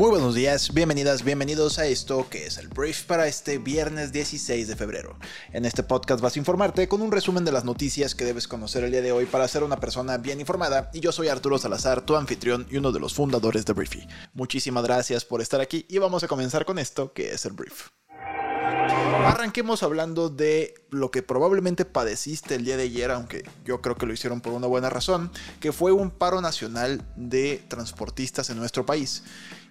Muy buenos días, bienvenidas, bienvenidos a esto que es el brief para este viernes 16 de febrero. En este podcast vas a informarte con un resumen de las noticias que debes conocer el día de hoy para ser una persona bien informada y yo soy Arturo Salazar, tu anfitrión y uno de los fundadores de Briefy. Muchísimas gracias por estar aquí y vamos a comenzar con esto que es el brief. Arranquemos hablando de lo que probablemente padeciste el día de ayer, aunque yo creo que lo hicieron por una buena razón, que fue un paro nacional de transportistas en nuestro país.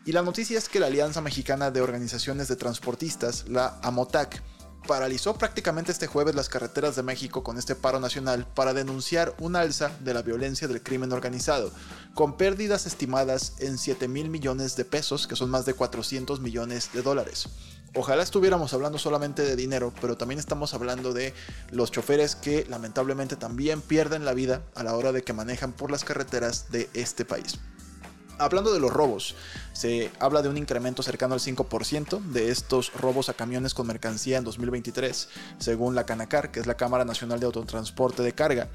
Y la noticia es que la Alianza Mexicana de Organizaciones de Transportistas, la AMOTAC, paralizó prácticamente este jueves las carreteras de México con este paro nacional para denunciar un alza de la violencia del crimen organizado, con pérdidas estimadas en 7 mil millones de pesos, que son más de 400 millones de dólares. Ojalá estuviéramos hablando solamente de dinero, pero también estamos hablando de los choferes que lamentablemente también pierden la vida a la hora de que manejan por las carreteras de este país. Hablando de los robos, se habla de un incremento cercano al 5% de estos robos a camiones con mercancía en 2023, según la Canacar, que es la Cámara Nacional de Autotransporte de Carga,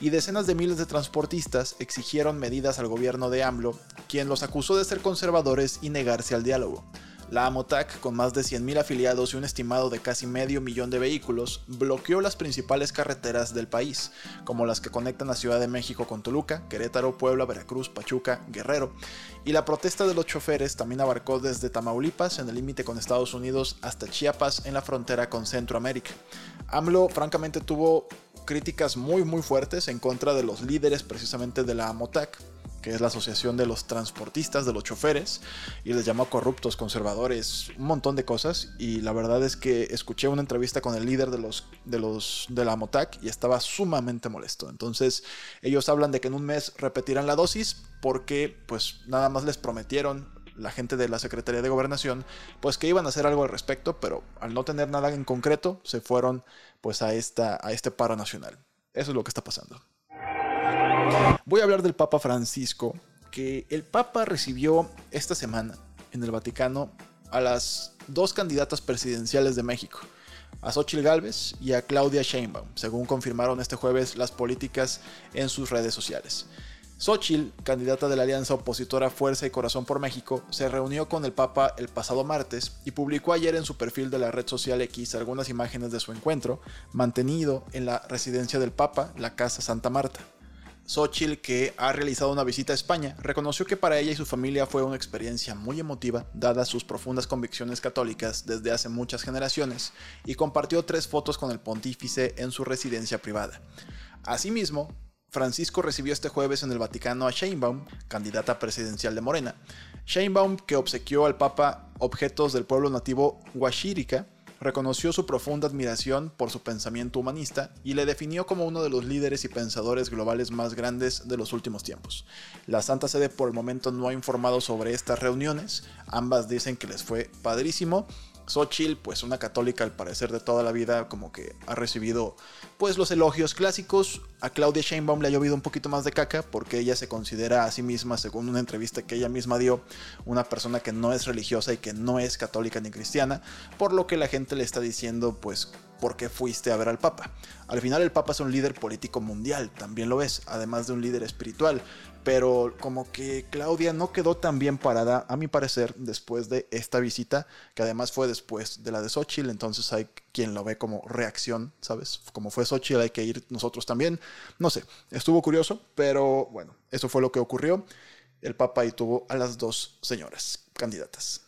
y decenas de miles de transportistas exigieron medidas al gobierno de AMLO, quien los acusó de ser conservadores y negarse al diálogo. La AMOTAC, con más de 100.000 afiliados y un estimado de casi medio millón de vehículos, bloqueó las principales carreteras del país, como las que conectan la Ciudad de México con Toluca, Querétaro, Puebla, Veracruz, Pachuca, Guerrero. Y la protesta de los choferes también abarcó desde Tamaulipas, en el límite con Estados Unidos, hasta Chiapas, en la frontera con Centroamérica. AMLO, francamente, tuvo críticas muy muy fuertes en contra de los líderes precisamente de la AMOTAC que es la Asociación de los Transportistas, de los Choferes, y les llamó corruptos, conservadores, un montón de cosas. Y la verdad es que escuché una entrevista con el líder de los de los de la MOTAC y estaba sumamente molesto. Entonces, ellos hablan de que en un mes repetirán la dosis porque pues nada más les prometieron la gente de la Secretaría de Gobernación, pues que iban a hacer algo al respecto, pero al no tener nada en concreto, se fueron pues a esta a este paro nacional. Eso es lo que está pasando. Voy a hablar del Papa Francisco, que el Papa recibió esta semana en el Vaticano a las dos candidatas presidenciales de México, a Xochitl Gálvez y a Claudia Sheinbaum, según confirmaron este jueves las políticas en sus redes sociales. Xochitl, candidata de la alianza opositora Fuerza y Corazón por México, se reunió con el Papa el pasado martes y publicó ayer en su perfil de la red social X algunas imágenes de su encuentro, mantenido en la residencia del Papa, la Casa Santa Marta. Xochitl, que ha realizado una visita a España, reconoció que para ella y su familia fue una experiencia muy emotiva, dadas sus profundas convicciones católicas desde hace muchas generaciones, y compartió tres fotos con el pontífice en su residencia privada. Asimismo, Francisco recibió este jueves en el Vaticano a Sheinbaum, candidata presidencial de Morena. Sheinbaum, que obsequió al Papa objetos del pueblo nativo Huashirica, reconoció su profunda admiración por su pensamiento humanista y le definió como uno de los líderes y pensadores globales más grandes de los últimos tiempos. La Santa Sede por el momento no ha informado sobre estas reuniones, ambas dicen que les fue padrísimo Xochitl, pues una católica al parecer de toda la vida, como que ha recibido pues los elogios clásicos. A Claudia Sheinbaum le ha llovido un poquito más de caca porque ella se considera a sí misma, según una entrevista que ella misma dio, una persona que no es religiosa y que no es católica ni cristiana, por lo que la gente le está diciendo pues ¿por qué fuiste a ver al Papa? Al final el Papa es un líder político mundial, también lo es, además de un líder espiritual pero como que Claudia no quedó tan bien parada, a mi parecer, después de esta visita, que además fue después de la de Xochitl, entonces hay quien lo ve como reacción, ¿sabes? Como fue Xochitl, hay que ir nosotros también. No sé, estuvo curioso, pero bueno, eso fue lo que ocurrió. El Papa ahí tuvo a las dos señoras candidatas.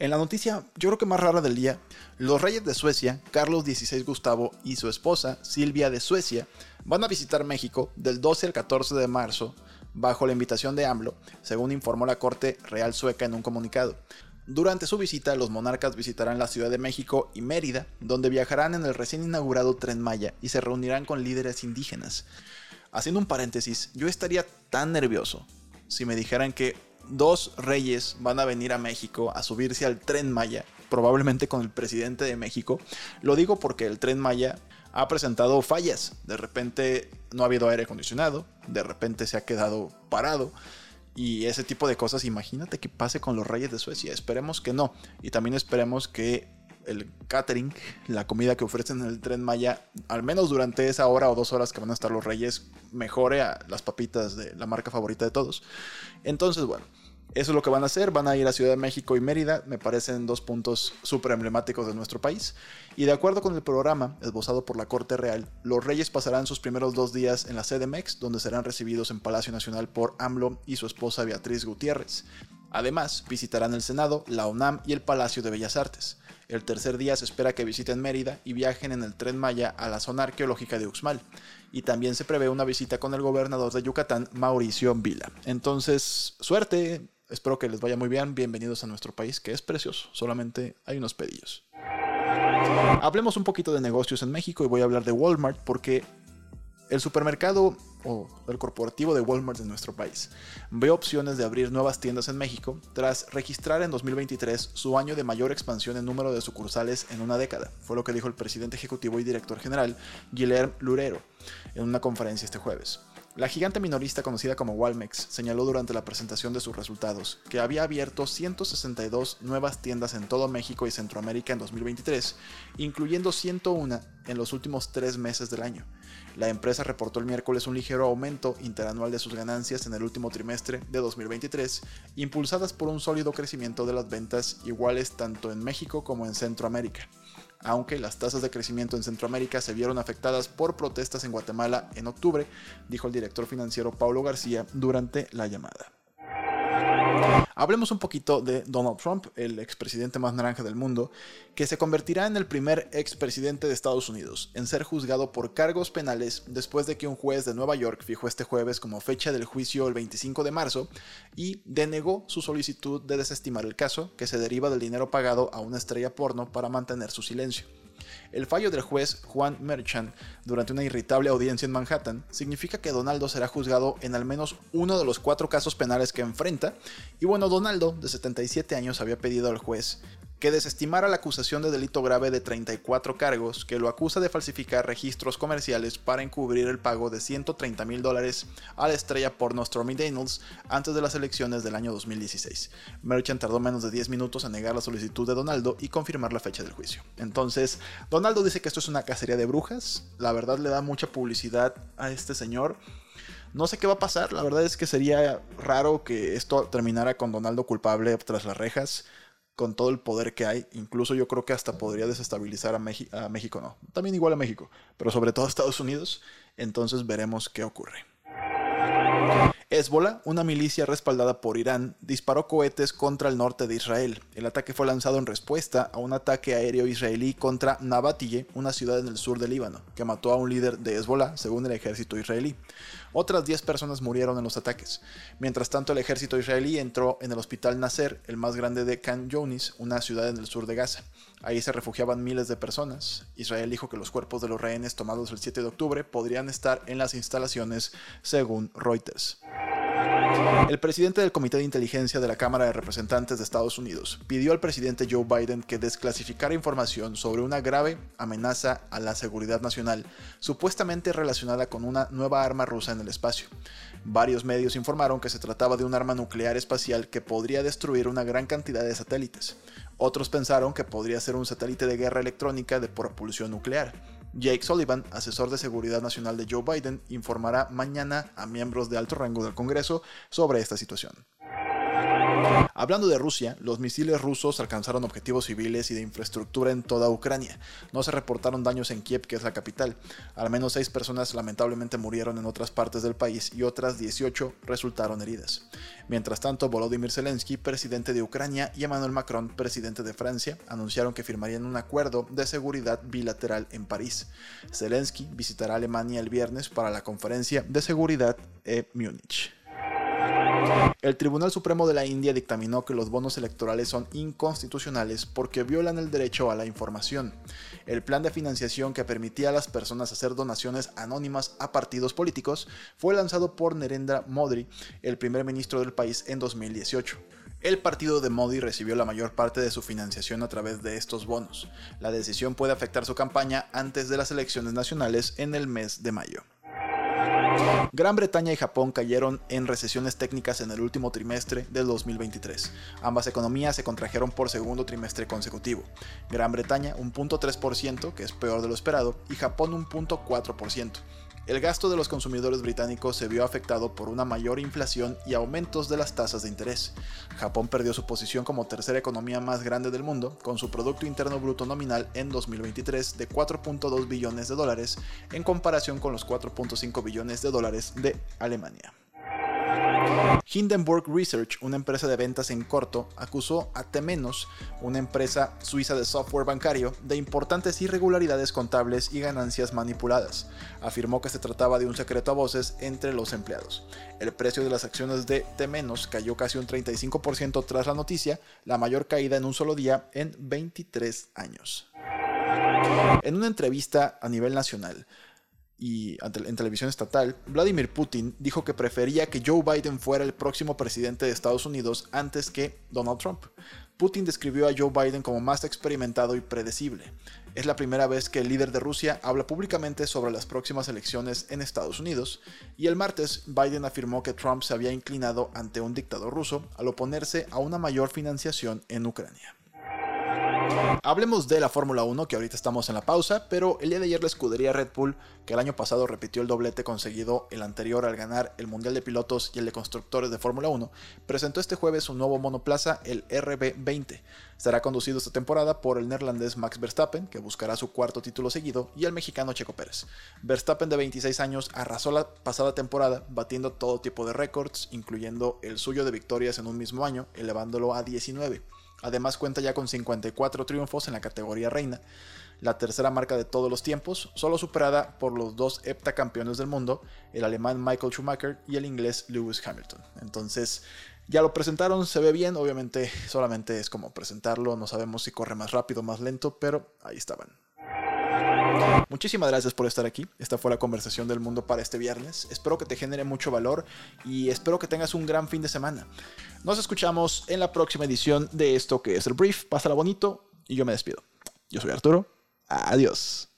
En la noticia, yo creo que más rara del día, los reyes de Suecia, Carlos XVI Gustavo y su esposa, Silvia de Suecia, van a visitar México del 12 al 14 de marzo bajo la invitación de AMLO, según informó la Corte Real Sueca en un comunicado. Durante su visita, los monarcas visitarán la Ciudad de México y Mérida, donde viajarán en el recién inaugurado Tren Maya y se reunirán con líderes indígenas. Haciendo un paréntesis, yo estaría tan nervioso si me dijeran que dos reyes van a venir a México a subirse al Tren Maya, probablemente con el presidente de México. Lo digo porque el Tren Maya ha presentado fallas. De repente no ha habido aire acondicionado, de repente se ha quedado parado. Y ese tipo de cosas, imagínate que pase con los Reyes de Suecia. Esperemos que no. Y también esperemos que el catering, la comida que ofrecen en el tren Maya, al menos durante esa hora o dos horas que van a estar los Reyes, mejore a las papitas de la marca favorita de todos. Entonces, bueno, eso es lo que van a hacer. Van a ir a Ciudad de México y Mérida. Me parecen dos puntos súper emblemáticos de nuestro país. Y de acuerdo con el programa esbozado por la Corte Real, los reyes pasarán sus primeros dos días en la sede MEX, donde serán recibidos en Palacio Nacional por AMLO y su esposa Beatriz Gutiérrez. Además, visitarán el Senado, la UNAM y el Palacio de Bellas Artes. El tercer día se espera que visiten Mérida y viajen en el tren Maya a la zona arqueológica de Uxmal. Y también se prevé una visita con el gobernador de Yucatán, Mauricio Vila. Entonces, suerte, Espero que les vaya muy bien. Bienvenidos a nuestro país, que es precioso. Solamente hay unos pedillos. Hablemos un poquito de negocios en México y voy a hablar de Walmart porque el supermercado o el corporativo de Walmart de nuestro país ve opciones de abrir nuevas tiendas en México tras registrar en 2023 su año de mayor expansión en número de sucursales en una década. Fue lo que dijo el presidente ejecutivo y director general Guilherme Lurero en una conferencia este jueves. La gigante minorista conocida como Walmex señaló durante la presentación de sus resultados que había abierto 162 nuevas tiendas en todo México y Centroamérica en 2023, incluyendo 101 en los últimos tres meses del año. La empresa reportó el miércoles un ligero aumento interanual de sus ganancias en el último trimestre de 2023, impulsadas por un sólido crecimiento de las ventas iguales tanto en México como en Centroamérica aunque las tasas de crecimiento en Centroamérica se vieron afectadas por protestas en Guatemala en octubre, dijo el director financiero Paulo García durante la llamada. Hablemos un poquito de Donald Trump, el expresidente más naranja del mundo, que se convertirá en el primer expresidente de Estados Unidos en ser juzgado por cargos penales después de que un juez de Nueva York fijó este jueves como fecha del juicio el 25 de marzo y denegó su solicitud de desestimar el caso, que se deriva del dinero pagado a una estrella porno para mantener su silencio. El fallo del juez Juan Merchant durante una irritable audiencia en Manhattan significa que Donaldo será juzgado en al menos uno de los cuatro casos penales que enfrenta. Y bueno, Donaldo, de 77 años, había pedido al juez que desestimara la acusación de delito grave de 34 cargos que lo acusa de falsificar registros comerciales para encubrir el pago de 130 mil dólares a la estrella porno Stormy Daniels antes de las elecciones del año 2016. Merchant tardó menos de 10 minutos en negar la solicitud de Donaldo y confirmar la fecha del juicio. Entonces, Donaldo dice que esto es una cacería de brujas, la verdad le da mucha publicidad a este señor. No sé qué va a pasar, la verdad es que sería raro que esto terminara con Donaldo culpable tras las rejas con todo el poder que hay. Incluso yo creo que hasta podría desestabilizar a, a México, no. También igual a México, pero sobre todo a Estados Unidos. Entonces veremos qué ocurre. Hezbollah, una milicia respaldada por Irán, disparó cohetes contra el norte de Israel. El ataque fue lanzado en respuesta a un ataque aéreo israelí contra Nabatille, una ciudad en el sur del Líbano, que mató a un líder de Hezbollah, según el ejército israelí. Otras 10 personas murieron en los ataques. Mientras tanto, el ejército israelí entró en el hospital Nasser, el más grande de Khan Younis, una ciudad en el sur de Gaza. Ahí se refugiaban miles de personas. Israel dijo que los cuerpos de los rehenes tomados el 7 de octubre podrían estar en las instalaciones, según Reuters. El presidente del Comité de Inteligencia de la Cámara de Representantes de Estados Unidos pidió al presidente Joe Biden que desclasificara información sobre una grave amenaza a la seguridad nacional, supuestamente relacionada con una nueva arma rusa en el espacio. Varios medios informaron que se trataba de un arma nuclear espacial que podría destruir una gran cantidad de satélites. Otros pensaron que podría ser un satélite de guerra electrónica de propulsión nuclear. Jake Sullivan, asesor de seguridad nacional de Joe Biden, informará mañana a miembros de alto rango del Congreso sobre esta situación. Hablando de Rusia, los misiles rusos alcanzaron objetivos civiles y de infraestructura en toda Ucrania. No se reportaron daños en Kiev, que es la capital. Al menos seis personas lamentablemente murieron en otras partes del país y otras 18 resultaron heridas. Mientras tanto, Volodymyr Zelensky, presidente de Ucrania, y Emmanuel Macron, presidente de Francia, anunciaron que firmarían un acuerdo de seguridad bilateral en París. Zelensky visitará Alemania el viernes para la conferencia de seguridad en Múnich. El Tribunal Supremo de la India dictaminó que los bonos electorales son inconstitucionales porque violan el derecho a la información. El plan de financiación que permitía a las personas hacer donaciones anónimas a partidos políticos fue lanzado por Narendra Modi, el primer ministro del país, en 2018. El partido de Modi recibió la mayor parte de su financiación a través de estos bonos. La decisión puede afectar su campaña antes de las elecciones nacionales en el mes de mayo. Gran Bretaña y Japón cayeron en recesiones técnicas en el último trimestre del 2023. Ambas economías se contrajeron por segundo trimestre consecutivo. Gran Bretaña un 0.3%, que es peor de lo esperado, y Japón un 0.4%. El gasto de los consumidores británicos se vio afectado por una mayor inflación y aumentos de las tasas de interés. Japón perdió su posición como tercera economía más grande del mundo, con su Producto Interno Bruto nominal en 2023 de 4.2 billones de dólares en comparación con los 4.5 billones de dólares de Alemania. Hindenburg Research, una empresa de ventas en corto, acusó a Temenos, una empresa suiza de software bancario, de importantes irregularidades contables y ganancias manipuladas. Afirmó que se trataba de un secreto a voces entre los empleados. El precio de las acciones de Temenos cayó casi un 35% tras la noticia, la mayor caída en un solo día en 23 años. En una entrevista a nivel nacional, y en televisión estatal, Vladimir Putin dijo que prefería que Joe Biden fuera el próximo presidente de Estados Unidos antes que Donald Trump. Putin describió a Joe Biden como más experimentado y predecible. Es la primera vez que el líder de Rusia habla públicamente sobre las próximas elecciones en Estados Unidos, y el martes Biden afirmó que Trump se había inclinado ante un dictador ruso al oponerse a una mayor financiación en Ucrania. Hablemos de la Fórmula 1, que ahorita estamos en la pausa, pero el día de ayer la escudería Red Bull, que el año pasado repitió el doblete conseguido el anterior al ganar el Mundial de Pilotos y el de Constructores de Fórmula 1, presentó este jueves un nuevo monoplaza, el RB20. Será conducido esta temporada por el neerlandés Max Verstappen, que buscará su cuarto título seguido, y el mexicano Checo Pérez. Verstappen de 26 años arrasó la pasada temporada, batiendo todo tipo de récords, incluyendo el suyo de victorias en un mismo año, elevándolo a 19. Además cuenta ya con 54 triunfos en la categoría reina, la tercera marca de todos los tiempos, solo superada por los dos heptacampeones del mundo, el alemán Michael Schumacher y el inglés Lewis Hamilton. Entonces, ya lo presentaron, se ve bien, obviamente solamente es como presentarlo, no sabemos si corre más rápido o más lento, pero ahí estaban. Muchísimas gracias por estar aquí. Esta fue la conversación del mundo para este viernes. Espero que te genere mucho valor y espero que tengas un gran fin de semana. Nos escuchamos en la próxima edición de esto que es el brief. Pásala bonito y yo me despido. Yo soy Arturo. Adiós.